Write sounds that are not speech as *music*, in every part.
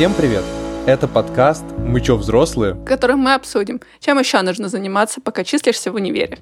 Всем привет! Это подкаст «Мы чё, взрослые?», в котором мы обсудим, чем еще нужно заниматься, пока числишься в универе.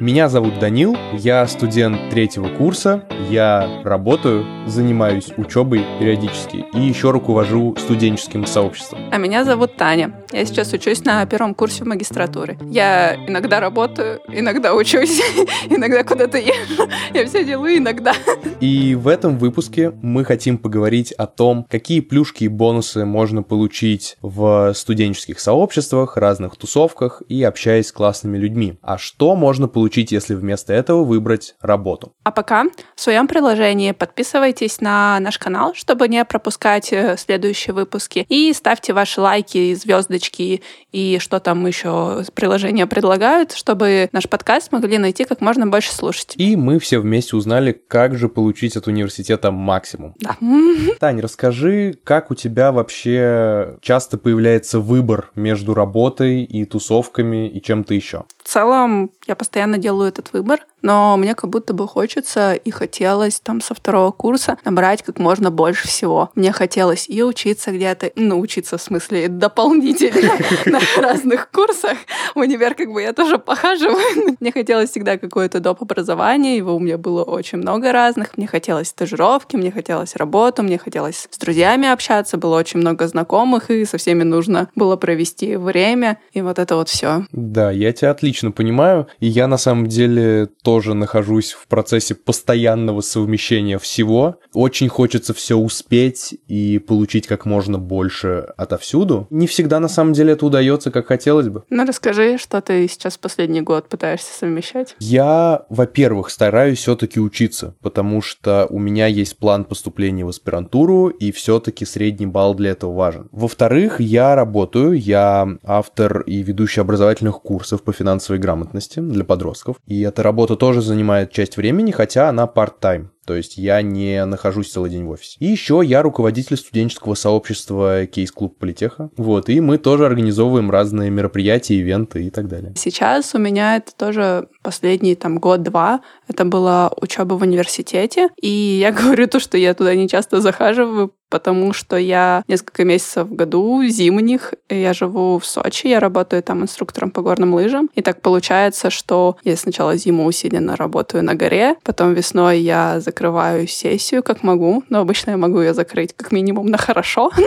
Меня зовут Данил, я студент третьего курса, я работаю, занимаюсь учебой периодически и еще руковожу студенческим сообществом. А меня зовут Таня. Я сейчас учусь на первом курсе магистратуры. Я иногда работаю, иногда учусь, *laughs* иногда куда-то езжу. Я все делаю иногда. И в этом выпуске мы хотим поговорить о том, какие плюшки и бонусы можно получить в студенческих сообществах, разных тусовках и общаясь с классными людьми. А что можно получить получить, если вместо этого выбрать работу. А пока в своем приложении подписывайтесь на наш канал, чтобы не пропускать э, следующие выпуски. И ставьте ваши лайки, звездочки и что там еще приложения предлагают, чтобы наш подкаст могли найти как можно больше слушателей. И мы все вместе узнали, как же получить от университета максимум. Да. *laughs* Тань, расскажи, как у тебя вообще часто появляется выбор между работой и тусовками и чем-то еще? В целом, я постоянно делаю этот выбор, но мне как будто бы хочется и хотелось там со второго курса набрать как можно больше всего. Мне хотелось и учиться где-то, ну, учиться в смысле дополнительно *laughs* на разных курсах. В универ как бы я тоже похаживаю. *laughs* Мне хотелось всегда какое-то доп. образование, его у меня было очень много разных. Мне хотелось стажировки, мне хотелось работу, мне хотелось с друзьями общаться, было очень много знакомых, и со всеми нужно было провести время, и вот это вот все. Да, я тебя отлично понимаю, и я на самом деле тоже нахожусь в процессе постоянного совмещения всего. Очень хочется все успеть и получить как можно больше отовсюду. Не всегда на самом деле это удается, как хотелось бы. Ну расскажи, что ты сейчас последний год пытаешься совмещать? Я, во-первых, стараюсь все-таки учиться, потому что у меня есть план поступления в аспирантуру, и все-таки средний балл для этого важен. Во-вторых, я работаю, я автор и ведущий образовательных курсов по финансовой грамотности для подростков, и эта работа тоже занимает часть времени, хотя она part-time. То есть я не нахожусь целый день в офисе. И еще я руководитель студенческого сообщества Кейс-клуб Политеха. Вот, и мы тоже организовываем разные мероприятия, ивенты и так далее. Сейчас у меня это тоже последний там год-два. Это была учеба в университете. И я *laughs* говорю то, что я туда не часто захаживаю, потому что я несколько месяцев в году, зимних, я живу в Сочи, я работаю там инструктором по горным лыжам. И так получается, что я сначала зиму усиленно работаю на горе, потом весной я закрываю сессию как могу, но обычно я могу ее закрыть как минимум на хорошо. *laughs*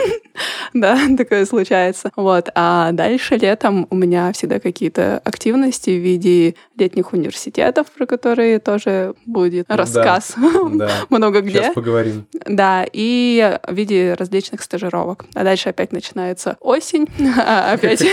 Да, такое случается. Вот. А дальше летом у меня всегда какие-то активности в виде летних университетов, про которые тоже будет рассказ *laughs* много где. Сейчас поговорим. Да, и в виде различных стажировок. А дальше опять начинается осень, *laughs* а опять,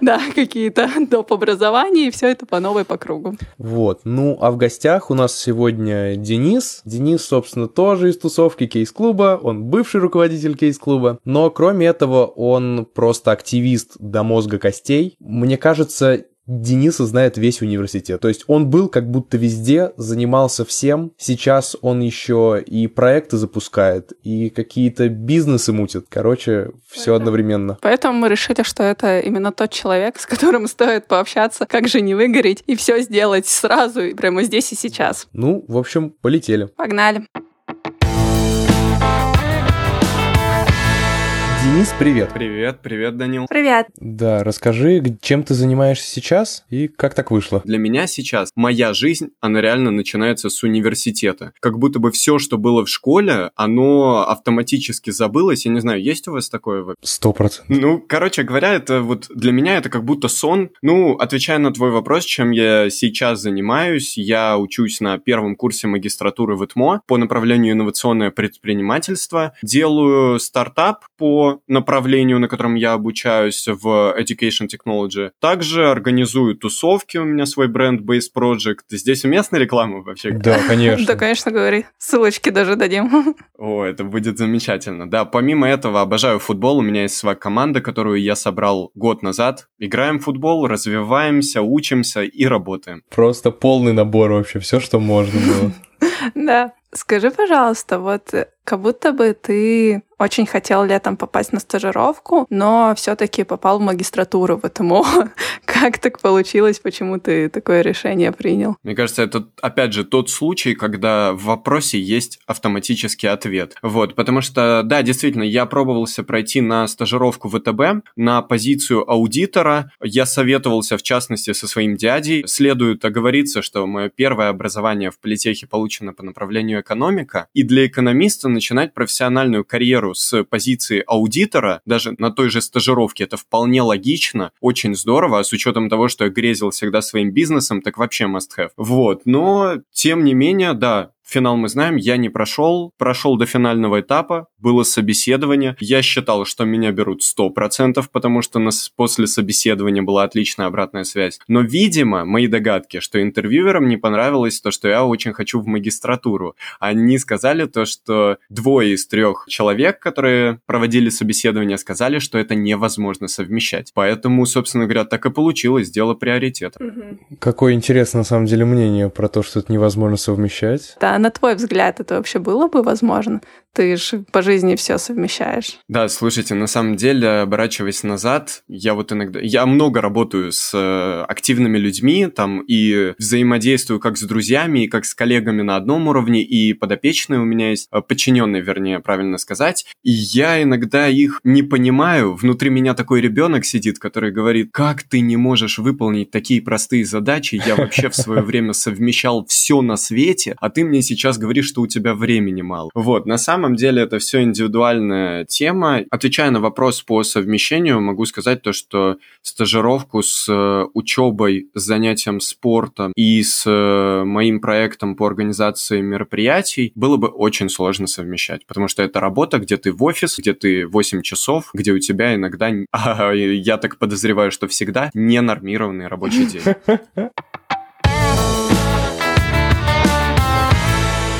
да, какие-то доп. образования, и все это по новой по кругу. Вот. Ну, а в гостях у нас сегодня Денис. Денис, собственно, тоже из тусовки кейс-клуба, он бывший руководитель кейс-клуба, но кроме этого он просто активист до мозга костей. Мне кажется, Дениса знает весь университет. То есть он был как будто везде, занимался всем. Сейчас он еще и проекты запускает, и какие-то бизнесы мутит. Короче, все одновременно. Поэтому мы решили, что это именно тот человек, с которым стоит пообщаться, как же не выгореть и все сделать сразу, и прямо здесь и сейчас. Ну, в общем, полетели. Погнали. Денис, привет. Привет, привет, Данил. Привет. Да, расскажи, чем ты занимаешься сейчас и как так вышло? Для меня сейчас моя жизнь, она реально начинается с университета. Как будто бы все, что было в школе, оно автоматически забылось. Я не знаю, есть у вас такое? Сто процентов. Ну, короче говоря, это вот для меня это как будто сон. Ну, отвечая на твой вопрос, чем я сейчас занимаюсь, я учусь на первом курсе магистратуры в ИТМО по направлению инновационное предпринимательство. Делаю стартап по направлению, на котором я обучаюсь в Education Technology. Также организую тусовки, у меня свой бренд Base Project. Здесь уместна реклама вообще? Да, конечно. Да, конечно, говори. Ссылочки даже дадим. *laughs* О, это будет замечательно. Да, помимо этого, обожаю футбол. У меня есть своя команда, которую я собрал год назад. Играем в футбол, развиваемся, учимся и работаем. Просто полный набор вообще, все, что можно было. *laughs* Да. Скажи, пожалуйста, вот как будто бы ты очень хотел летом попасть на стажировку, но все-таки попал в магистратуру в ЭТМО. *laughs* как так получилось, почему ты такое решение принял? Мне кажется, это, опять же, тот случай, когда в вопросе есть автоматический ответ. Вот, потому что, да, действительно, я пробовался пройти на стажировку в ВТБ на позицию аудитора. Я советовался, в частности, со своим дядей. Следует оговориться, что мое первое образование в политехе получено по направлению экономика. И для экономиста начинать профессиональную карьеру с позиции аудитора, даже на той же стажировке, это вполне логично, очень здорово, а с учетом того, что я грезил всегда своим бизнесом, так вообще must have. Вот, но тем не менее, да, Финал мы знаем, я не прошел, прошел до финального этапа, было собеседование. Я считал, что меня берут 100%, потому что нас после собеседования была отличная обратная связь. Но, видимо, мои догадки, что интервьюерам не понравилось то, что я очень хочу в магистратуру. Они сказали то, что двое из трех человек, которые проводили собеседование, сказали, что это невозможно совмещать. Поэтому, собственно говоря, так и получилось, дело приоритета. Какое интересное, на самом деле, мнение про то, что это невозможно совмещать. Да, на твой взгляд, это вообще было бы возможно? Ты же по жизни все совмещаешь. Да, слушайте, на самом деле, оборачиваясь назад, я вот иногда... Я много работаю с э, активными людьми, там, и взаимодействую как с друзьями, и как с коллегами на одном уровне, и подопечные у меня есть, э, подчиненные, вернее, правильно сказать. И я иногда их не понимаю. Внутри меня такой ребенок сидит, который говорит, как ты не можешь выполнить такие простые задачи? Я вообще в свое время совмещал все на свете, а ты мне сейчас говоришь, что у тебя времени мало. Вот, на самом самом деле это все индивидуальная тема. Отвечая на вопрос по совмещению, могу сказать то, что стажировку с э, учебой, с занятием спортом и с э, моим проектом по организации мероприятий было бы очень сложно совмещать, потому что это работа, где ты в офис, где ты 8 часов, где у тебя иногда, *laughs* я так подозреваю, что всегда ненормированный рабочий день. *laughs*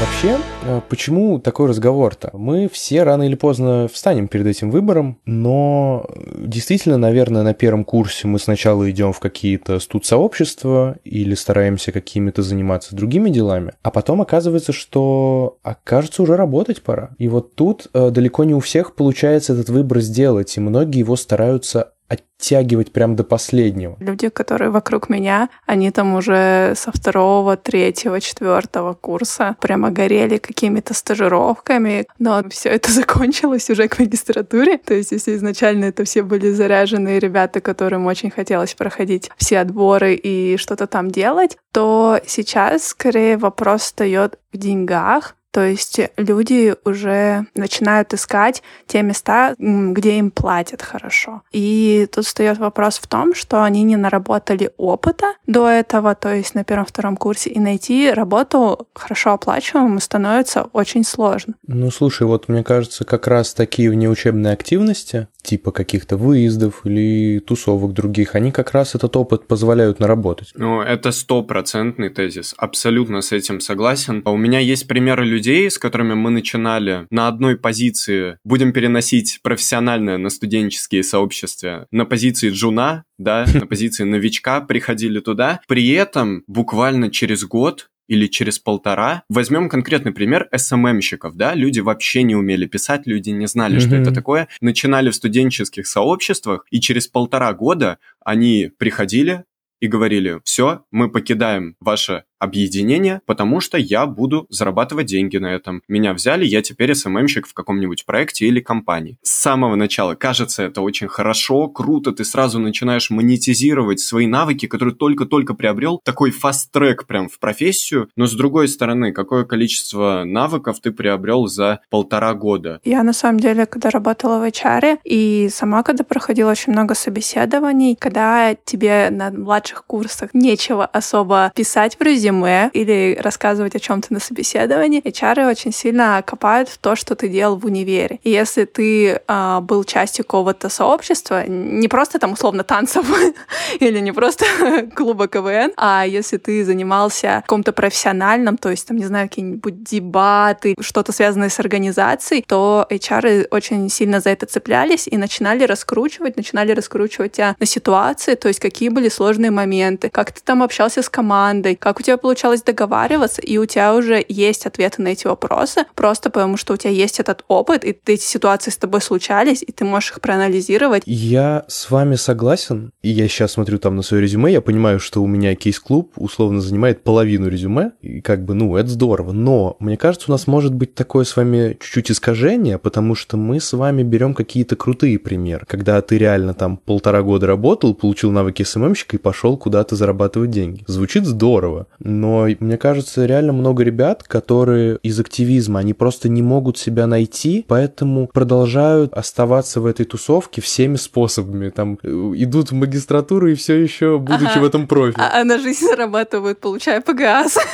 Вообще, э, почему такой разговор-то? Мы все рано или поздно встанем перед этим выбором, но действительно, наверное, на первом курсе мы сначала идем в какие-то студ-сообщества или стараемся какими-то заниматься другими делами, а потом оказывается, что окажется уже работать пора. И вот тут э, далеко не у всех получается этот выбор сделать, и многие его стараются оттягивать прям до последнего. Люди, которые вокруг меня, они там уже со второго, третьего, четвертого курса прямо горели какими-то стажировками, но все это *laughs* закончилось уже к магистратуре. То есть, если изначально это все были заряженные ребята, которым очень хотелось проходить все отборы и что-то там делать, то сейчас скорее вопрос встает в деньгах, то есть люди уже начинают искать те места, где им платят хорошо. И тут встает вопрос в том, что они не наработали опыта до этого, то есть на первом-втором курсе, и найти работу хорошо оплачиваемую становится очень сложно. Ну, слушай, вот мне кажется, как раз такие внеучебные активности, типа каких-то выездов или тусовок других, они как раз этот опыт позволяют наработать. Ну, это стопроцентный тезис. Абсолютно с этим согласен. А у меня есть примеры людей, с которыми мы начинали на одной позиции, будем переносить профессиональное на студенческие сообщества, на позиции джуна, да, на позиции новичка, приходили туда. При этом буквально через год или через полтора. Возьмем конкретный пример СММщиков, да, люди вообще не умели писать, люди не знали, mm-hmm. что это такое, начинали в студенческих сообществах, и через полтора года они приходили и говорили, все, мы покидаем ваше объединение, потому что я буду зарабатывать деньги на этом. Меня взяли, я теперь СММщик в каком-нибудь проекте или компании. С самого начала кажется это очень хорошо, круто, ты сразу начинаешь монетизировать свои навыки, которые только-только приобрел, такой фаст-трек прям в профессию, но с другой стороны, какое количество навыков ты приобрел за полтора года? Я на самом деле, когда работала в HR, и сама, когда проходила очень много собеседований, когда тебе на младших курсах нечего особо писать в резюме, резюме или рассказывать о чем-то на собеседовании, HR очень сильно копают в то, что ты делал в универе. И если ты э, был частью какого-то сообщества, не просто там условно танцев *laughs* или не просто *laughs* клуба КВН, а если ты занимался каком-то профессиональном, то есть там, не знаю, какие-нибудь дебаты, что-то связанное с организацией, то HR очень сильно за это цеплялись и начинали раскручивать, начинали раскручивать тебя на ситуации, то есть какие были сложные моменты, как ты там общался с командой, как у тебя получалось договариваться, и у тебя уже есть ответы на эти вопросы, просто потому что у тебя есть этот опыт, и эти ситуации с тобой случались, и ты можешь их проанализировать. Я с вами согласен, и я сейчас смотрю там на свое резюме, я понимаю, что у меня кейс-клуб условно занимает половину резюме, и как бы, ну, это здорово, но мне кажется, у нас может быть такое с вами чуть-чуть искажение, потому что мы с вами берем какие-то крутые примеры, когда ты реально там полтора года работал, получил навыки СММщика и пошел куда-то зарабатывать деньги. Звучит здорово, но мне кажется, реально много ребят, которые из активизма, они просто не могут себя найти, поэтому продолжают оставаться в этой тусовке всеми способами. Там э, идут в магистратуру и все еще будучи ага. в этом профи. А, а на жизнь зарабатывают, получая ПГАС. *laughs*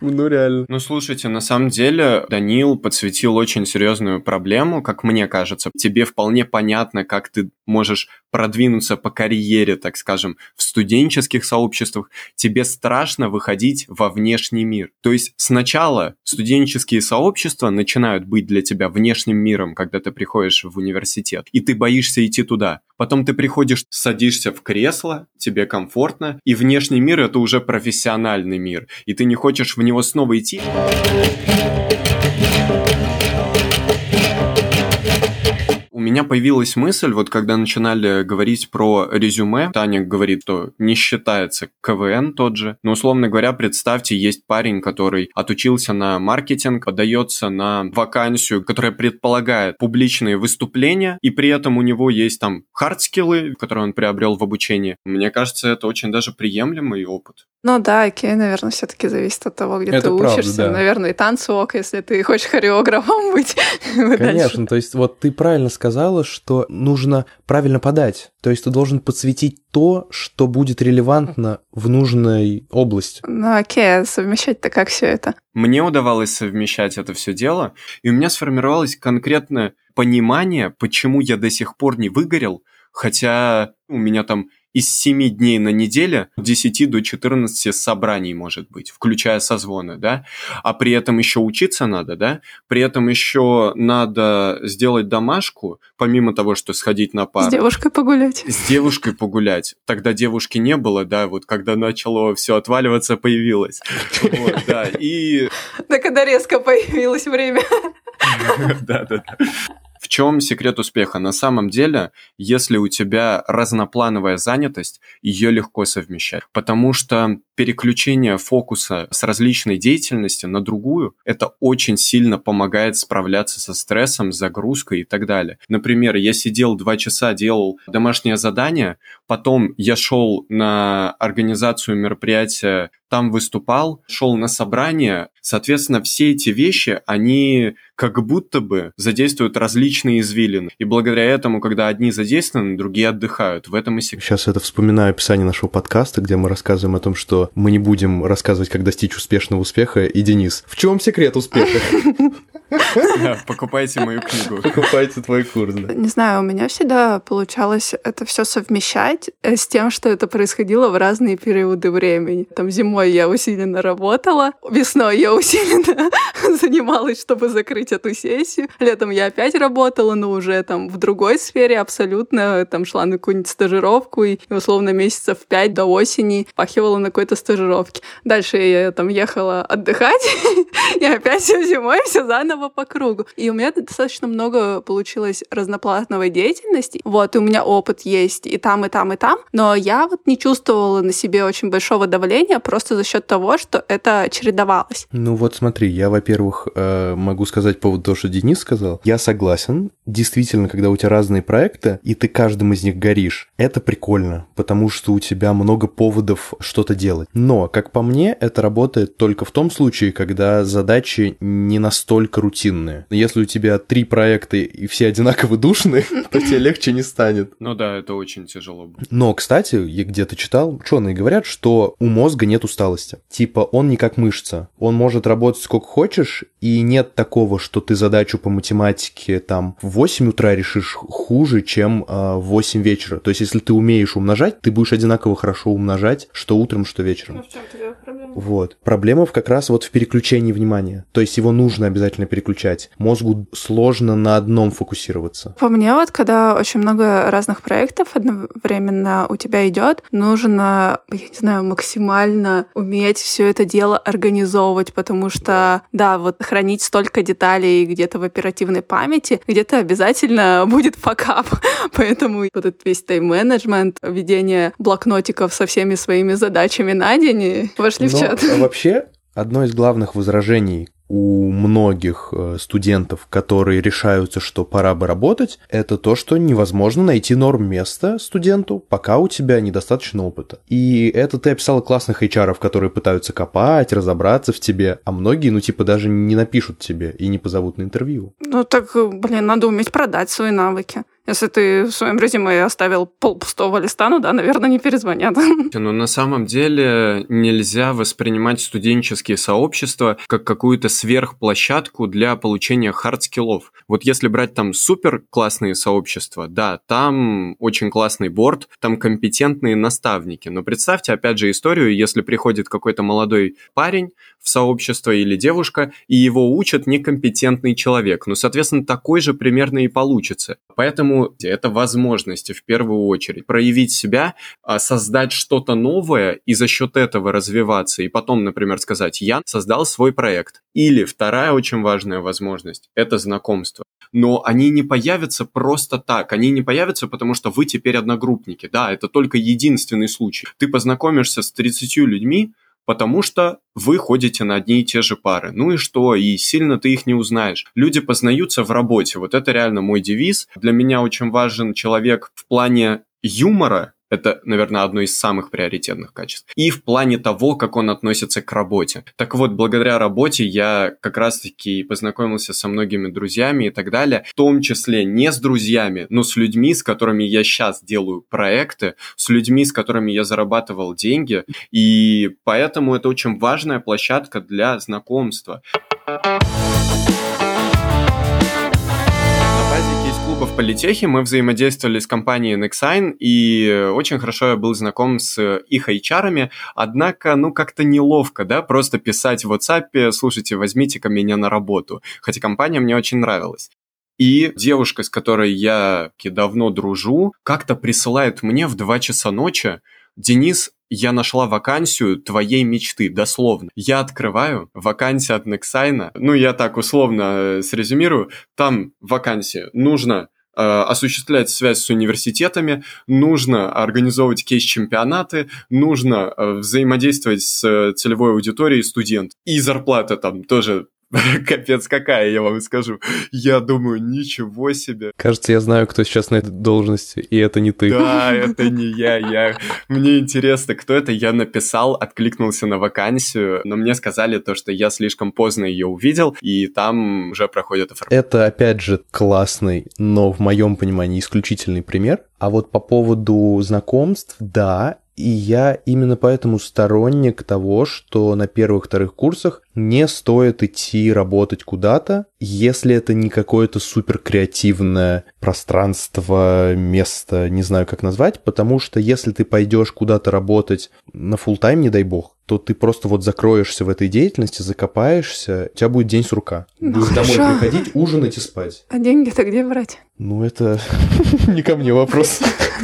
Ну, реально. Ну, слушайте, на самом деле Данил подсветил очень серьезную проблему, как мне кажется. Тебе вполне понятно, как ты можешь продвинуться по карьере, так скажем, в студенческих сообществах, тебе страшно выходить во внешний мир. То есть сначала студенческие сообщества начинают быть для тебя внешним миром, когда ты приходишь в университет, и ты боишься идти туда. Потом ты приходишь, садишься в кресло, тебе комфортно, и внешний мир это уже профессиональный мир, и ты не хочешь в него снова идти. Меня появилась мысль, вот когда начинали говорить про резюме, Таня говорит, что не считается КВН тот же. Но, условно говоря, представьте, есть парень, который отучился на маркетинг, подается на вакансию, которая предполагает публичные выступления, и при этом у него есть там хардскиллы, которые он приобрел в обучении. Мне кажется, это очень даже приемлемый опыт. Ну да, окей, наверное, все-таки зависит от того, где Это ты правда, учишься. Да. Наверное, и танцы ок, если ты хочешь хореографом *laughs* быть. Конечно, то есть вот ты правильно сказала, что нужно правильно подать. То есть ты должен подсветить то, что будет релевантно в нужной области. Ну окей, а совмещать-то как все это? Мне удавалось совмещать это все дело, и у меня сформировалось конкретное понимание, почему я до сих пор не выгорел, хотя у меня там из 7 дней на неделе 10 до 14 собраний может быть, включая созвоны, да, а при этом еще учиться надо, да, при этом еще надо сделать домашку, помимо того, что сходить на пару. С девушкой погулять. С девушкой погулять. Тогда девушки не было, да, вот когда начало все отваливаться, появилась. Вот, да, и... Да, когда резко появилось время. *laughs* Да, да, да. В чем секрет успеха? На самом деле, если у тебя разноплановая занятость, ее легко совмещать. Потому что переключение фокуса с различной деятельности на другую, это очень сильно помогает справляться со стрессом, загрузкой и так далее. Например, я сидел два часа, делал домашнее задание, потом я шел на организацию мероприятия, там выступал, шел на собрание. Соответственно, все эти вещи, они как будто бы задействуют различные извилины. И благодаря этому, когда одни задействованы, другие отдыхают. В этом и секрет. Сейчас это вспоминаю описание нашего подкаста, где мы рассказываем о том, что мы не будем рассказывать, как достичь успешного успеха. И Денис, в чем секрет успеха? *laughs* *laughs* Покупайте мою книгу. Покупайте твой курс, да. Не знаю, у меня всегда получалось это все совмещать э, с тем, что это происходило в разные периоды времени. Там зимой я усиленно работала, весной я усиленно *laughs* занималась, чтобы закрыть эту сессию. Летом я опять работала, но уже там в другой сфере абсолютно. Там шла на какую-нибудь стажировку и условно месяцев пять до осени пахивала на какой-то стажировке. Дальше я там ехала отдыхать, *laughs* и опять все зимой, все заново по кругу. И у меня достаточно много получилось разноплановой деятельности. Вот, и у меня опыт есть и там, и там, и там. Но я вот не чувствовала на себе очень большого давления просто за счет того, что это чередовалось. Ну вот смотри, я, во-первых, э, могу сказать по поводу того, что Денис сказал. Я согласен. Действительно, когда у тебя разные проекты, и ты каждым из них горишь, это прикольно, потому что у тебя много поводов что-то делать. Но, как по мне, это работает только в том случае, когда задачи не настолько рутинные. Если у тебя три проекта и все одинаково душные, *laughs* то тебе легче не станет. Ну да, это очень тяжело. Но, кстати, я где-то читал, ученые говорят, что у мозга нет усталости. Типа он не как мышца. Он может работать сколько хочешь, и нет такого, что ты задачу по математике там в 8 утра решишь хуже, чем э, в 8 вечера. То есть, если ты умеешь умножать, ты будешь одинаково хорошо умножать, что утром, что вечером. Ну, в чем проблема? Вот. Проблема как раз вот в переключении внимания. То есть его нужно обязательно переключать переключать. Мозгу сложно на одном фокусироваться. По мне вот, когда очень много разных проектов одновременно у тебя идет, нужно, я не знаю, максимально уметь все это дело организовывать, потому что, да, вот хранить столько деталей где-то в оперативной памяти, где-то обязательно *laughs* будет факап. *laughs* Поэтому вот этот весь тайм-менеджмент, ведение блокнотиков со всеми своими задачами на день вошли Но в чат. Вообще, одно из главных возражений у многих э, студентов, которые решаются, что пора бы работать, это то, что невозможно найти норм места студенту, пока у тебя недостаточно опыта. И это ты описала классных HR, которые пытаются копать, разобраться в тебе, а многие, ну, типа, даже не напишут тебе и не позовут на интервью. Ну, так, блин, надо уметь продать свои навыки. Если ты в своем резюме оставил пол листа, ну да, наверное, не перезвонят. *laughs* Но на самом деле нельзя воспринимать студенческие сообщества как какую-то сверхплощадку для получения хардскиллов. Вот если брать там супер классные сообщества, да, там очень классный board, там компетентные наставники. Но представьте, опять же, историю, если приходит какой-то молодой парень в сообщество или девушка, и его учат некомпетентный человек. Ну, соответственно, такой же примерно и получится. Поэтому это возможности в первую очередь. Проявить себя, а, создать что-то новое и за счет этого развиваться. И потом, например, сказать, я создал свой проект. Или вторая очень важная возможность – это знакомство. Но они не появятся просто так. Они не появятся, потому что вы теперь одногруппники. Да, это только единственный случай. Ты познакомишься с 30 людьми, потому что вы ходите на одни и те же пары. Ну и что? И сильно ты их не узнаешь. Люди познаются в работе. Вот это реально мой девиз. Для меня очень важен человек в плане юмора, это, наверное, одно из самых приоритетных качеств. И в плане того, как он относится к работе. Так вот, благодаря работе я как раз-таки познакомился со многими друзьями и так далее, в том числе не с друзьями, но с людьми, с которыми я сейчас делаю проекты, с людьми, с которыми я зарабатывал деньги. И поэтому это очень важная площадка для знакомства. В политехе. Мы взаимодействовали с компанией Nexign, и очень хорошо я был знаком с их HR-ами, однако, ну, как-то неловко, да, просто писать в WhatsApp, слушайте, возьмите-ка меня на работу, хотя компания мне очень нравилась. И девушка, с которой я давно дружу, как-то присылает мне в 2 часа ночи Денис, я нашла вакансию твоей мечты, дословно. Я открываю вакансия от Нексайна, ну, я так условно э, срезюмирую, там вакансия, нужно э, осуществлять связь с университетами, нужно организовывать кейс-чемпионаты, нужно э, взаимодействовать с целевой аудиторией студент. И зарплата там тоже *laughs* Капец, какая, я вам скажу. Я думаю, ничего себе. Кажется, я знаю, кто сейчас на этой должности, и это не ты. Да, *laughs* это не я. я. Мне интересно, кто это. Я написал, откликнулся на вакансию, но мне сказали то, что я слишком поздно ее увидел, и там уже проходит оформление. Это, опять же, классный, но в моем понимании исключительный пример. А вот по поводу знакомств, да, и я именно поэтому сторонник того, что на первых-вторых курсах не стоит идти работать куда-то, если это не какое-то супер креативное пространство, место, не знаю как назвать, потому что если ты пойдешь куда-то работать на full тайм не дай бог, то ты просто вот закроешься в этой деятельности, закопаешься, у тебя будет день с рука. Ну, Будешь домой приходить, ужинать и спать. А деньги-то где брать? Ну, это *laughs* не ко мне вопрос.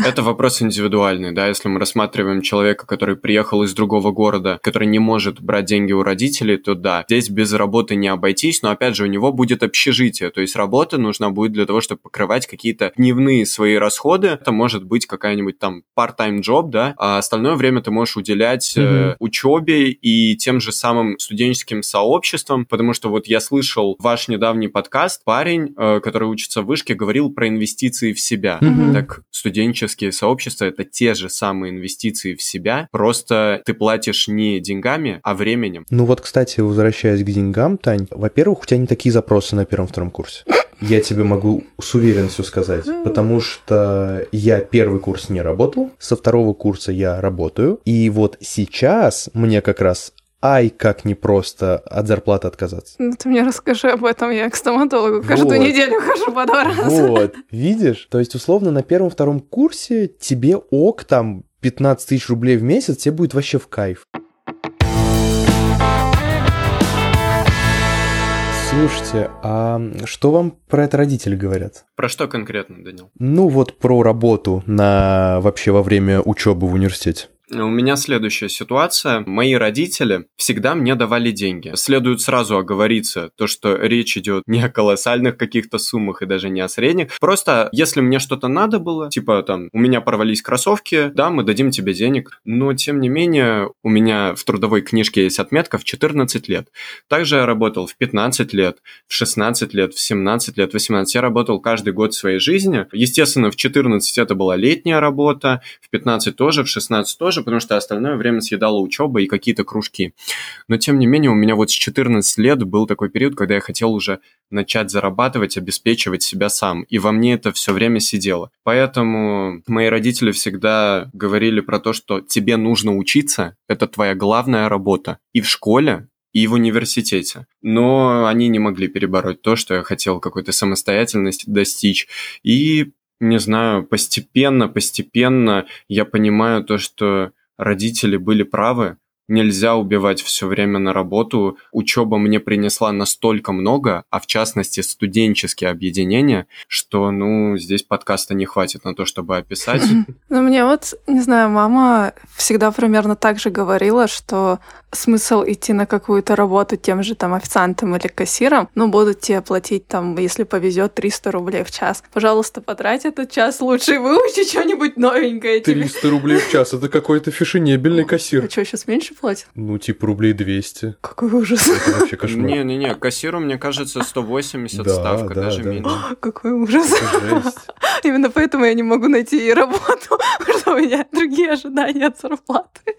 Это вопрос индивидуальный, да, если мы рассматриваем человека, который приехал из другого города, который не может брать деньги у родителей, то да, здесь без работы не обойтись, но опять же у него будет общежитие, то есть работа нужна будет для того, чтобы покрывать какие-то дневные свои расходы, это может быть какая-нибудь там part-time job, да, а остальное время ты можешь уделять mm-hmm. э, учебе и тем же самым студенческим сообществам, потому что вот я слышал ваш недавний подкаст, парень, э, который учится в вышке, говорил про инвестиции в себя. Mm-hmm. Так студенческие студенческие сообщества — это те же самые инвестиции в себя, просто ты платишь не деньгами, а временем. Ну вот, кстати, возвращаясь к деньгам, Тань, во-первых, у тебя не такие запросы на первом-втором курсе. Я тебе могу с уверенностью сказать, потому что я первый курс не работал, со второго курса я работаю, и вот сейчас мне как раз ай, как непросто от зарплаты отказаться. Ну, ты мне расскажи об этом, я к стоматологу вот. каждую неделю хожу по два раза. Вот, видишь? То есть, условно, на первом-втором курсе тебе ок, там, 15 тысяч рублей в месяц, тебе будет вообще в кайф. Слушайте, а что вам про это родители говорят? Про что конкретно, Данил? Ну вот про работу на вообще во время учебы в университете. У меня следующая ситуация. Мои родители всегда мне давали деньги. Следует сразу оговориться, то, что речь идет не о колоссальных каких-то суммах и даже не о средних. Просто, если мне что-то надо было, типа там, у меня порвались кроссовки, да, мы дадим тебе денег. Но, тем не менее, у меня в трудовой книжке есть отметка в 14 лет. Также я работал в 15 лет, в 16 лет, в 17 лет, в 18. Я работал каждый год своей жизни. Естественно, в 14 это была летняя работа, в 15 тоже, в 16 тоже, тоже, потому что остальное время съедала учеба и какие-то кружки. Но, тем не менее, у меня вот с 14 лет был такой период, когда я хотел уже начать зарабатывать, обеспечивать себя сам. И во мне это все время сидело. Поэтому мои родители всегда говорили про то, что тебе нужно учиться, это твоя главная работа. И в школе, и в университете. Но они не могли перебороть то, что я хотел какой-то самостоятельности достичь. И не знаю, постепенно, постепенно я понимаю то, что родители были правы, Нельзя убивать все время на работу. Учеба мне принесла настолько много, а в частности студенческие объединения, что, ну, здесь подкаста не хватит на то, чтобы описать. *laughs* Ну, мне вот, не знаю, мама всегда примерно так же говорила, что смысл идти на какую-то работу тем же там официантом или кассиром, ну, будут тебе платить там, если повезет, 300 рублей в час. Пожалуйста, потрать этот час лучше и выучи что-нибудь новенькое. 300 рублей в час, это какой-то фешенебельный кассир. А что, сейчас меньше платят? Ну, типа рублей 200. Какой ужас. Это вообще кошмар. Не-не-не, кассиру, мне кажется, 180 да, ставка, да, даже да. меньше. Какой ужас. *laughs* Именно поэтому я не могу найти работу, потому *laughs* что у меня другие ожидания от зарплаты. *laughs*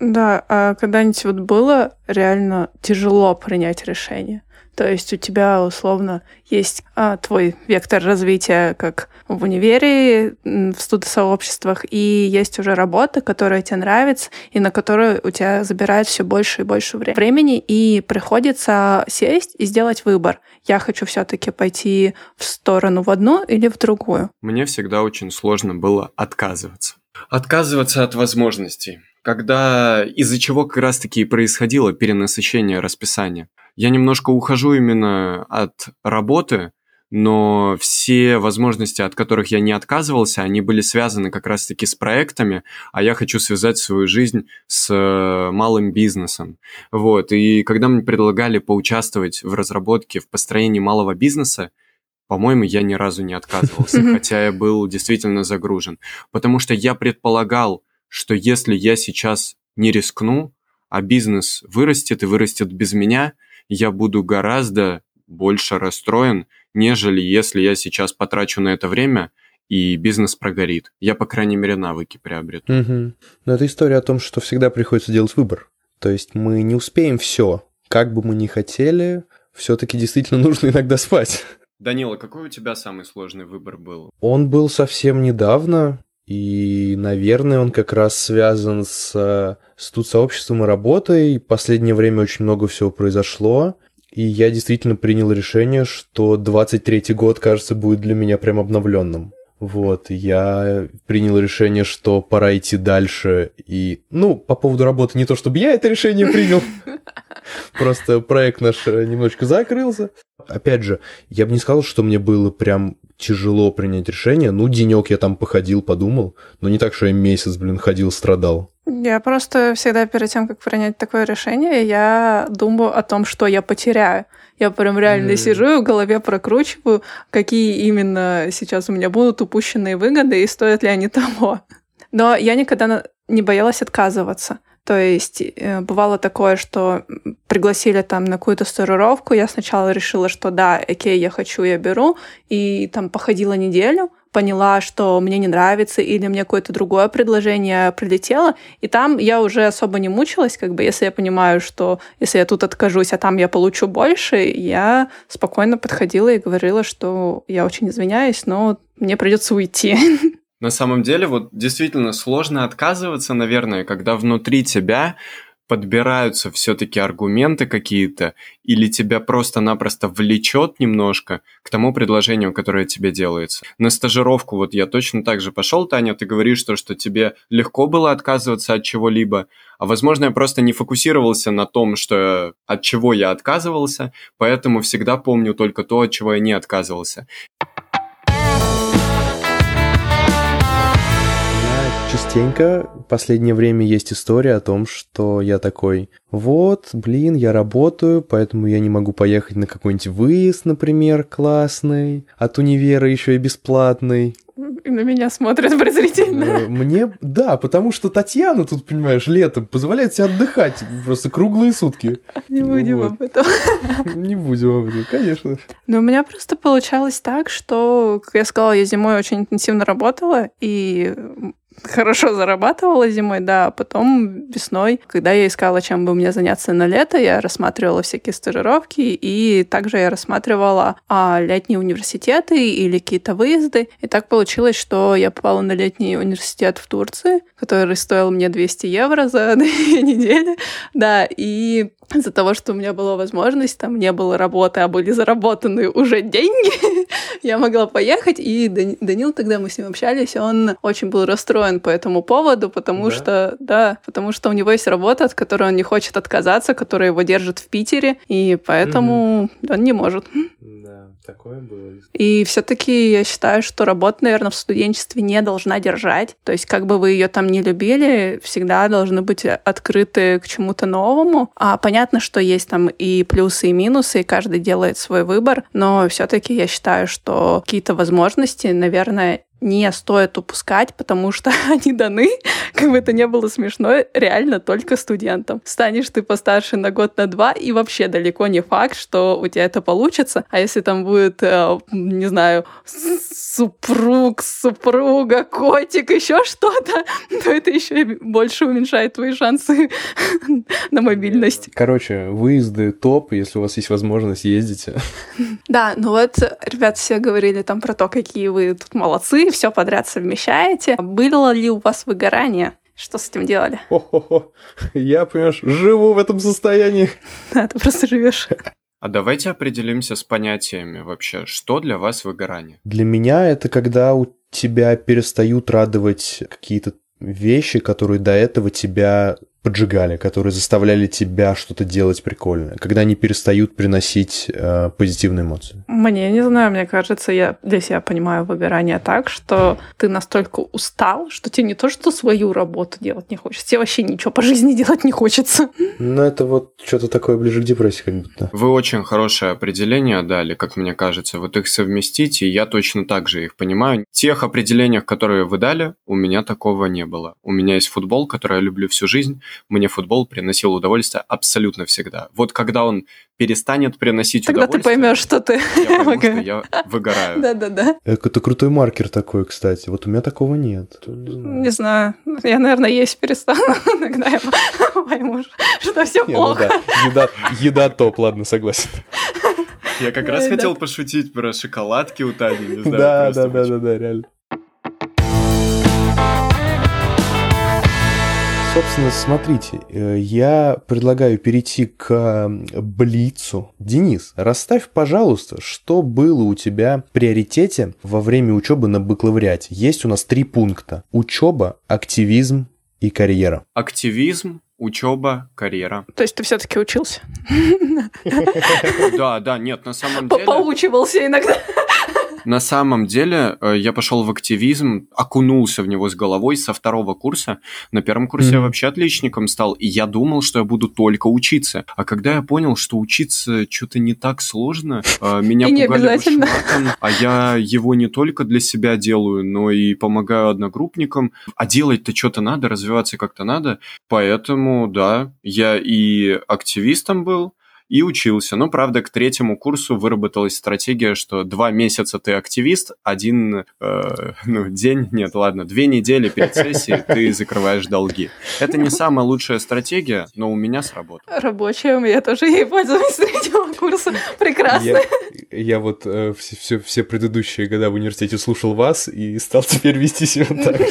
Да, а когда-нибудь вот было реально тяжело принять решение? То есть у тебя условно есть а, твой вектор развития как в универе, в студосообществах, и есть уже работа, которая тебе нравится, и на которую у тебя забирает все больше и больше времени, и приходится сесть и сделать выбор. Я хочу все-таки пойти в сторону в одну или в другую. Мне всегда очень сложно было отказываться. Отказываться от возможностей когда из-за чего как раз-таки и происходило перенасыщение расписания. Я немножко ухожу именно от работы, но все возможности, от которых я не отказывался, они были связаны как раз-таки с проектами, а я хочу связать свою жизнь с э, малым бизнесом. Вот, и когда мне предлагали поучаствовать в разработке, в построении малого бизнеса, по-моему, я ни разу не отказывался, хотя я был действительно загружен, потому что я предполагал, что если я сейчас не рискну, а бизнес вырастет и вырастет без меня, я буду гораздо больше расстроен, нежели если я сейчас потрачу на это время, и бизнес прогорит. Я, по крайней мере, навыки приобрету. Угу. Но это история о том, что всегда приходится делать выбор. То есть мы не успеем все. Как бы мы ни хотели, все-таки действительно *laughs* нужно иногда спать. Данила, какой у тебя самый сложный выбор был? Он был совсем недавно. И, наверное, он как раз связан с, с тут сообществом и работой. Последнее время очень много всего произошло. И я действительно принял решение, что 23-й год, кажется, будет для меня прям обновленным. Вот, я принял решение, что пора идти дальше. И, ну, по поводу работы, не то чтобы я это решение принял, *laughs* просто проект наш немножечко закрылся. Опять же, я бы не сказал, что мне было прям тяжело принять решение. Ну, денек я там походил, подумал, но не так, что я месяц, блин, ходил, страдал. Я просто всегда перед тем, как принять такое решение, я думаю о том, что я потеряю. Я прям реально mm. сижу и в голове прокручиваю, какие именно сейчас у меня будут упущенные выгоды и стоят ли они того. Но я никогда не боялась отказываться. То есть э, бывало такое, что пригласили там на какую-то стажировку, я сначала решила, что да, окей, я хочу, я беру, и там походила неделю, поняла, что мне не нравится, или мне какое-то другое предложение прилетело, и там я уже особо не мучилась, как бы, если я понимаю, что если я тут откажусь, а там я получу больше, я спокойно подходила и говорила, что я очень извиняюсь, но мне придется уйти. *laughs* На самом деле, вот действительно сложно отказываться, наверное, когда внутри тебя подбираются все-таки аргументы какие-то, или тебя просто-напросто влечет немножко к тому предложению, которое тебе делается. На стажировку вот я точно так же пошел, Таня, ты говоришь, то, что тебе легко было отказываться от чего-либо, а возможно я просто не фокусировался на том, что от чего я отказывался, поэтому всегда помню только то, от чего я не отказывался. Частенько в последнее время есть история о том, что я такой, вот, блин, я работаю, поэтому я не могу поехать на какой-нибудь выезд, например, классный, от универа еще и бесплатный. На меня смотрят *laughs* презрительно. Э, мне, да, потому что Татьяна тут, понимаешь, летом позволяет себе отдыхать просто круглые сутки. Не будем вот. об этом. *laughs* Не будем об этом, конечно. Но у меня просто получалось так, что, как я сказала, я зимой очень интенсивно работала, и хорошо зарабатывала зимой, да, а потом весной, когда я искала, чем бы мне заняться на лето, я рассматривала всякие стажировки, и также я рассматривала а, летние университеты или какие-то выезды. И так получилось, что я попала на летний университет в Турции, который стоил мне 200 евро за *laughs* две недели, да, и *laughs* из-за того, что у меня была возможность, там не было работы, а были заработаны уже деньги, *laughs* я могла поехать. И Данил, тогда мы с ним общались, он очень был расстроен по этому поводу, потому да? что, да, потому что у него есть работа, от которой он не хочет отказаться, которая его держит в Питере, и поэтому угу. он не может. Да, такое было. И все-таки я считаю, что работа, наверное, в студенчестве не должна держать. То есть, как бы вы ее там не любили, всегда должны быть открыты к чему-то новому. А понятно, понятно, что есть там и плюсы, и минусы, и каждый делает свой выбор, но все-таки я считаю, что какие-то возможности, наверное, не стоит упускать, потому что *laughs* они даны, как бы это не было смешно, реально только студентам. Станешь ты постарше на год, на два, и вообще далеко не факт, что у тебя это получится. А если там будет, э, не знаю, супруг, супруга, котик, еще что-то, *laughs* то это еще больше уменьшает твои шансы *laughs* на мобильность. Короче, выезды топ, если у вас есть возможность, ездите. Да, ну вот ребят все говорили там про то, какие вы тут молодцы, все подряд совмещаете. Было ли у вас выгорание? Что с этим делали? О-хо-хо. Я, понимаешь, живу в этом состоянии. *laughs* Да, ты просто живешь. А давайте определимся с понятиями вообще. Что для вас выгорание? Для меня это когда у тебя перестают радовать какие-то вещи, которые до этого тебя поджигали, которые заставляли тебя что-то делать прикольное, когда они перестают приносить э, позитивные эмоции? Мне не знаю, мне кажется, я для себя понимаю выгорание так, что ты настолько устал, что тебе не то, что свою работу делать не хочется, тебе вообще ничего по жизни делать не хочется. Ну, это вот что-то такое ближе к депрессии как будто. Вы очень хорошее определение дали, как мне кажется. Вот их совместить, и я точно так же их понимаю. В тех определениях, которые вы дали, у меня такого не было. У меня есть футбол, который я люблю всю жизнь, мне футбол приносил удовольствие абсолютно всегда. Вот когда он перестанет приносить Тогда удовольствие... Тогда ты поймешь, что ты... Я пойму, что я выгораю. *laughs* Да-да-да. Это крутой маркер такой, кстати. Вот у меня такого нет. Не знаю. Я, наверное, есть перестану. *laughs* Тогда я *laughs* пойму, что все ну плохо. Еда топ, ладно, согласен. Я как раз хотел пошутить про шоколадки у Тани, не знаю. Да, да, да, да, да, реально. Собственно, смотрите, э, я предлагаю перейти к Блицу. Денис, расставь, пожалуйста, что было у тебя в приоритете во время учебы на бакалавриате. Есть у нас три пункта. Учеба, активизм и карьера. Активизм, учеба, карьера. То есть ты все-таки учился? Да, да, нет, на самом деле... Поучивался иногда. На самом деле, э, я пошел в активизм, окунулся в него с головой со второго курса. На первом курсе mm-hmm. я вообще отличником стал, и я думал, что я буду только учиться. А когда я понял, что учиться что-то не так сложно, э, *laughs* меня пугали вышматом, а я его не только для себя делаю, но и помогаю одногруппникам. А делать-то что-то надо, развиваться как-то надо. Поэтому, да, я и активистом был, и учился. Но, правда, к третьему курсу выработалась стратегия, что два месяца ты активист, один э, *laughs* ну, день, нет, ладно, две недели перед сессией ты закрываешь долги. Это не самая лучшая стратегия, но у меня сработало. Рабочая, я тоже ей пользуюсь с третьего курса. Прекрасно. Я, я вот э, все, все, все предыдущие года в университете слушал вас и стал теперь вести себя так. *laughs*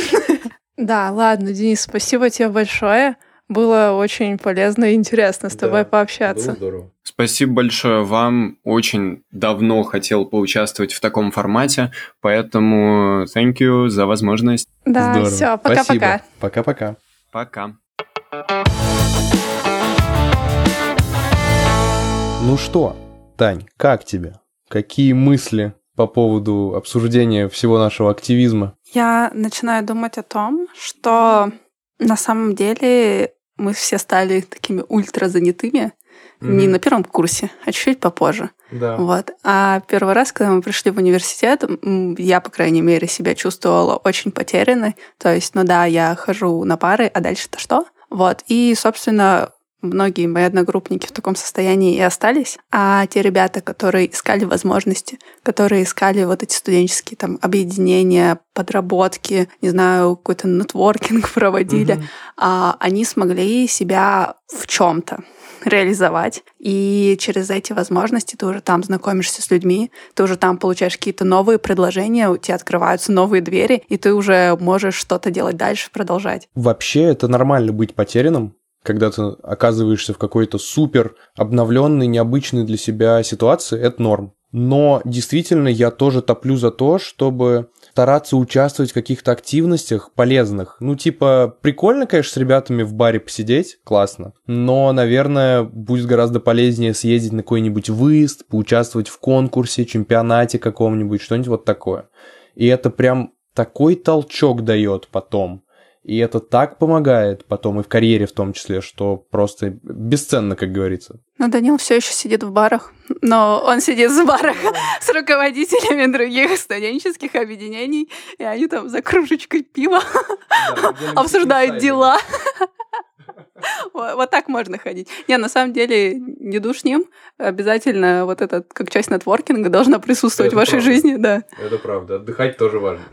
Да, ладно, Денис, спасибо тебе большое. Было очень полезно и интересно с тобой пообщаться. Было здорово. Спасибо большое вам. Очень давно хотел поучаствовать в таком формате, поэтому thank you за возможность. Да, Здорово. все, пока-пока. Пока-пока. Пока. Ну что, Тань, как тебе? Какие мысли по поводу обсуждения всего нашего активизма? Я начинаю думать о том, что на самом деле мы все стали такими ультра занятыми не на первом курсе, а чуть-чуть попозже. Да. Вот. А первый раз, когда мы пришли в университет, я, по крайней мере, себя чувствовала очень потерянной. То есть, ну да, я хожу на пары, а дальше-то что? Вот. И, собственно, многие мои одногруппники в таком состоянии и остались. А те ребята, которые искали возможности, которые искали вот эти студенческие там объединения, подработки, не знаю, какой-то нетворкинг *laughs* проводили, Мгм. а, они смогли себя в чем-то реализовать. И через эти возможности ты уже там знакомишься с людьми, ты уже там получаешь какие-то новые предложения, у тебя открываются новые двери, и ты уже можешь что-то делать дальше, продолжать. Вообще это нормально быть потерянным, когда ты оказываешься в какой-то супер обновленной, необычной для себя ситуации, это норм. Но действительно я тоже топлю за то, чтобы стараться участвовать в каких-то активностях полезных. Ну, типа, прикольно, конечно, с ребятами в баре посидеть, классно. Но, наверное, будет гораздо полезнее съездить на какой-нибудь выезд, поучаствовать в конкурсе, чемпионате каком-нибудь, что-нибудь вот такое. И это прям такой толчок дает потом. И это так помогает потом и в карьере в том числе, что просто бесценно, как говорится. Но Данил все еще сидит в барах, но он сидит в барах *laughs* с руководителями других студенческих объединений, и они там за кружечкой пива *laughs* обсуждают дела. *laughs* Вот так можно ходить. Не, на самом деле, не душним. Обязательно вот это, как часть нетворкинга, должна присутствовать в вашей правда. жизни, да. Это правда. Отдыхать тоже важно.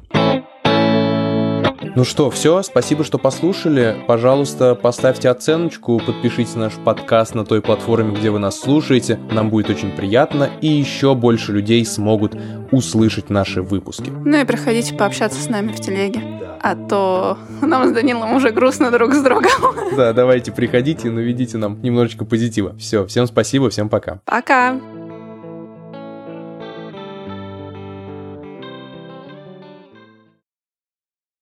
Ну что, все, спасибо, что послушали. Пожалуйста, поставьте оценочку, подпишите наш подкаст на той платформе, где вы нас слушаете. Нам будет очень приятно, и еще больше людей смогут услышать наши выпуски. Ну и приходите пообщаться с нами в телеге. А то нам с Данилом уже грустно друг с другом. Да, давайте приходите, наведите нам немножечко позитива. Все, всем спасибо, всем пока. Пока!